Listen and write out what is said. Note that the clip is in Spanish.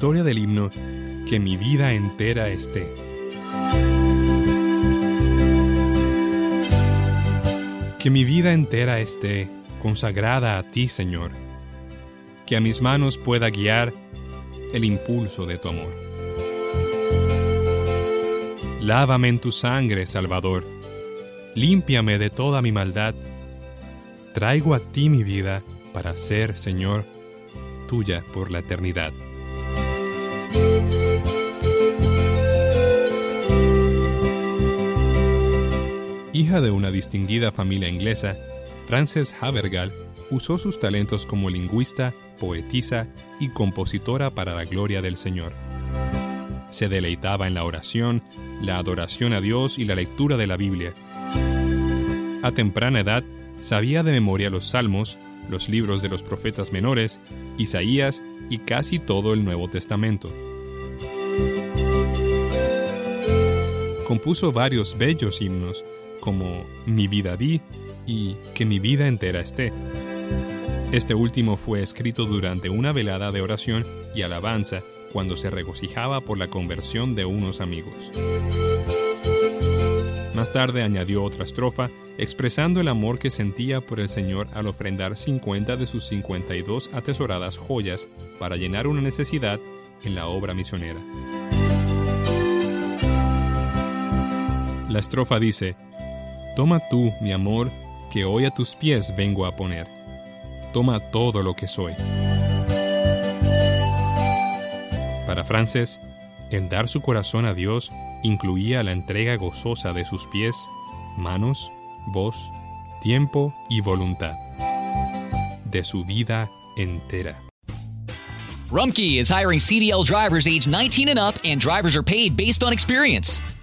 Historia del himno Que mi vida entera esté. Que mi vida entera esté consagrada a ti, Señor. Que a mis manos pueda guiar el impulso de tu amor. Lávame en tu sangre, Salvador. Límpiame de toda mi maldad. Traigo a ti mi vida para ser, Señor, tuya por la eternidad. Hija de una distinguida familia inglesa, Frances Havergal usó sus talentos como lingüista, poetisa y compositora para la gloria del Señor. Se deleitaba en la oración, la adoración a Dios y la lectura de la Biblia. A temprana edad, sabía de memoria los salmos, los libros de los profetas menores, Isaías y casi todo el Nuevo Testamento. Compuso varios bellos himnos, como Mi vida di y Que mi vida entera esté. Este último fue escrito durante una velada de oración y alabanza cuando se regocijaba por la conversión de unos amigos. Más tarde añadió otra estrofa expresando el amor que sentía por el Señor al ofrendar 50 de sus 52 atesoradas joyas para llenar una necesidad en la obra misionera. La estrofa dice, Toma tú, mi amor, que hoy a tus pies vengo a poner. Toma todo lo que soy. Para Frances, el dar su corazón a Dios incluía la entrega gozosa de sus pies, manos, voz, tiempo y voluntad. De su vida entera. Rumkey is hiring CDL drivers age 19 and up, and drivers are paid based on experience.